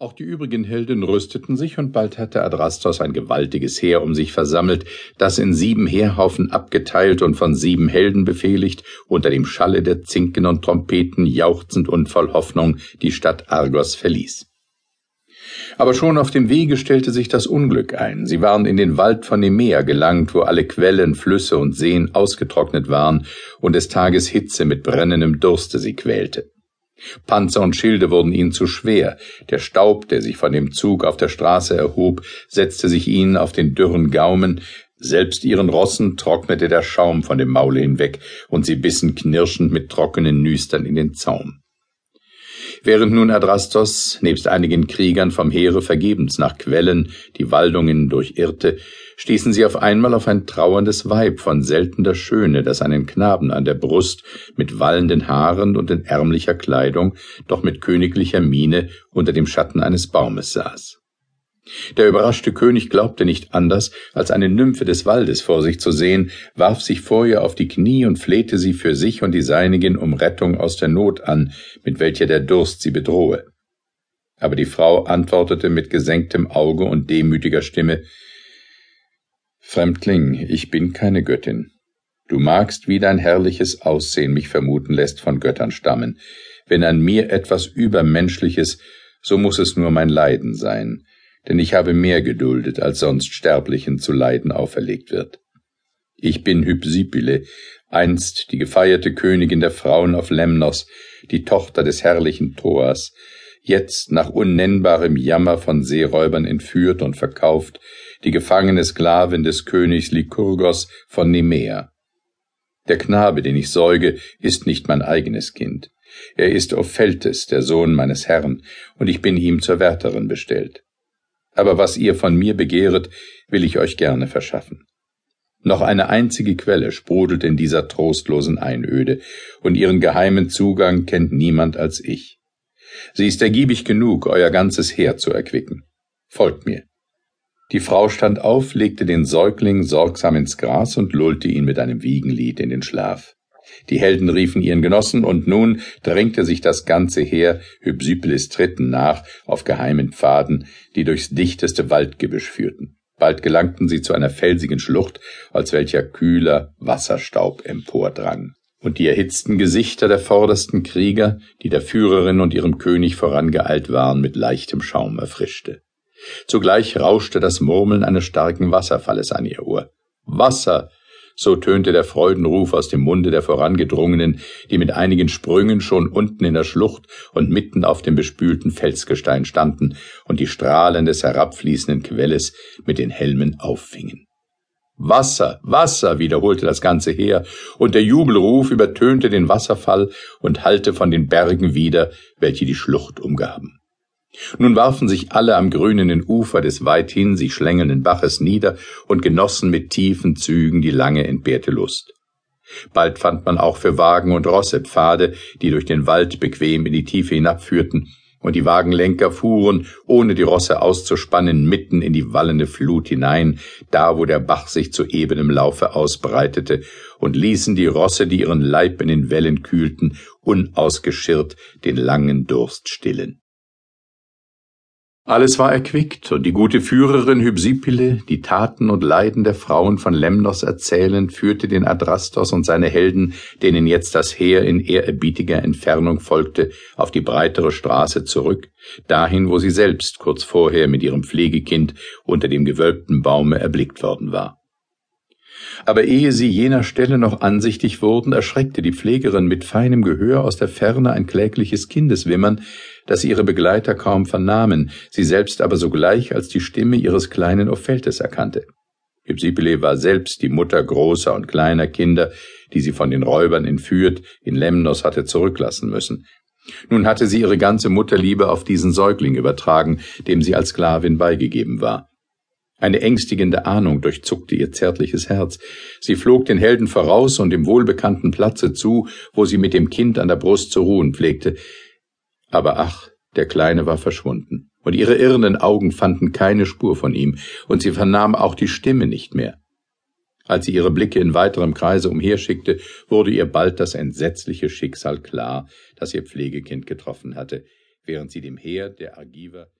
Auch die übrigen Helden rüsteten sich, und bald hatte Adrastos ein gewaltiges Heer um sich versammelt, das in sieben Heerhaufen abgeteilt und von sieben Helden befehligt, unter dem Schalle der Zinken und Trompeten jauchzend und voll Hoffnung die Stadt Argos verließ. Aber schon auf dem Wege stellte sich das Unglück ein. Sie waren in den Wald von Nemea gelangt, wo alle Quellen, Flüsse und Seen ausgetrocknet waren und des Tages Hitze mit brennendem Durste sie quälte. Panzer und Schilde wurden ihnen zu schwer, der Staub, der sich von dem Zug auf der Straße erhob, setzte sich ihnen auf den dürren Gaumen, selbst ihren Rossen trocknete der Schaum von dem Maule hinweg, und sie bissen knirschend mit trockenen Nüstern in den Zaum. Während nun Adrastos nebst einigen Kriegern vom Heere vergebens nach Quellen die Waldungen durchirrte, stießen sie auf einmal auf ein trauerndes Weib von seltener Schöne, das einen Knaben an der Brust mit wallenden Haaren und in ärmlicher Kleidung, doch mit königlicher Miene unter dem Schatten eines Baumes saß. Der überraschte König glaubte nicht anders, als eine Nymphe des Waldes vor sich zu sehen, warf sich vor ihr auf die Knie und flehte sie für sich und die Seinigen um Rettung aus der Not an, mit welcher der Durst sie bedrohe. Aber die Frau antwortete mit gesenktem Auge und demütiger Stimme Fremdling, ich bin keine Göttin. Du magst, wie dein herrliches Aussehen mich vermuten lässt, von Göttern stammen. Wenn an mir etwas Übermenschliches, so muss es nur mein Leiden sein, denn ich habe mehr geduldet, als sonst Sterblichen zu leiden auferlegt wird. Ich bin Hypsipyle, einst die gefeierte Königin der Frauen auf Lemnos, die Tochter des herrlichen Thoas, jetzt nach unnennbarem Jammer von Seeräubern entführt und verkauft, die gefangene Sklavin des Königs Lykurgos von Nemea. Der Knabe, den ich säuge, ist nicht mein eigenes Kind. Er ist Opheltes, der Sohn meines Herrn, und ich bin ihm zur Wärterin bestellt aber was ihr von mir begehret, will ich euch gerne verschaffen. Noch eine einzige Quelle sprudelt in dieser trostlosen Einöde, und ihren geheimen Zugang kennt niemand als ich. Sie ist ergiebig genug, euer ganzes Heer zu erquicken. Folgt mir. Die Frau stand auf, legte den Säugling sorgsam ins Gras und lullte ihn mit einem Wiegenlied in den Schlaf. Die Helden riefen ihren Genossen, und nun drängte sich das ganze Heer Hypsypeles Tritten nach auf geheimen Pfaden, die durchs dichteste Waldgebüsch führten. Bald gelangten sie zu einer felsigen Schlucht, als welcher kühler Wasserstaub empordrang. Und die erhitzten Gesichter der vordersten Krieger, die der Führerin und ihrem König vorangeeilt waren, mit leichtem Schaum erfrischte. Zugleich rauschte das Murmeln eines starken Wasserfalles an ihr Ohr. Wasser, so tönte der Freudenruf aus dem Munde der Vorangedrungenen, die mit einigen Sprüngen schon unten in der Schlucht und mitten auf dem bespülten Felsgestein standen und die Strahlen des herabfließenden Quelles mit den Helmen auffingen. Wasser, Wasser, wiederholte das ganze Heer, und der Jubelruf übertönte den Wasserfall und hallte von den Bergen wieder, welche die Schlucht umgaben. Nun warfen sich alle am grünenden Ufer des weithin sich schlängelnden Baches nieder und genossen mit tiefen Zügen die lange entbehrte Lust. Bald fand man auch für Wagen und Rosse Pfade, die durch den Wald bequem in die Tiefe hinabführten, und die Wagenlenker fuhren, ohne die Rosse auszuspannen, mitten in die wallende Flut hinein, da wo der Bach sich zu ebenem Laufe ausbreitete, und ließen die Rosse, die ihren Leib in den Wellen kühlten, unausgeschirrt den langen Durst stillen. Alles war erquickt, und die gute Führerin Hypsipyle, die Taten und Leiden der Frauen von Lemnos erzählend, führte den Adrastos und seine Helden, denen jetzt das Heer in ehrerbietiger Entfernung folgte, auf die breitere Straße zurück, dahin, wo sie selbst kurz vorher mit ihrem Pflegekind unter dem gewölbten Baume erblickt worden war. Aber ehe sie jener Stelle noch ansichtig wurden, erschreckte die Pflegerin mit feinem Gehör aus der Ferne ein klägliches Kindeswimmern, das ihre Begleiter kaum vernahmen, sie selbst aber sogleich als die Stimme ihres kleinen Opheltes erkannte. Hypsipyle war selbst die Mutter großer und kleiner Kinder, die sie von den Räubern entführt, in Lemnos hatte zurücklassen müssen. Nun hatte sie ihre ganze Mutterliebe auf diesen Säugling übertragen, dem sie als Sklavin beigegeben war. Eine ängstigende Ahnung durchzuckte ihr zärtliches Herz. Sie flog den Helden voraus und dem wohlbekannten Platze zu, wo sie mit dem Kind an der Brust zu ruhen pflegte. Aber ach, der Kleine war verschwunden, und ihre irrenden Augen fanden keine Spur von ihm, und sie vernahm auch die Stimme nicht mehr. Als sie ihre Blicke in weiterem Kreise umherschickte, wurde ihr bald das entsetzliche Schicksal klar, das ihr Pflegekind getroffen hatte, während sie dem Heer der Argiver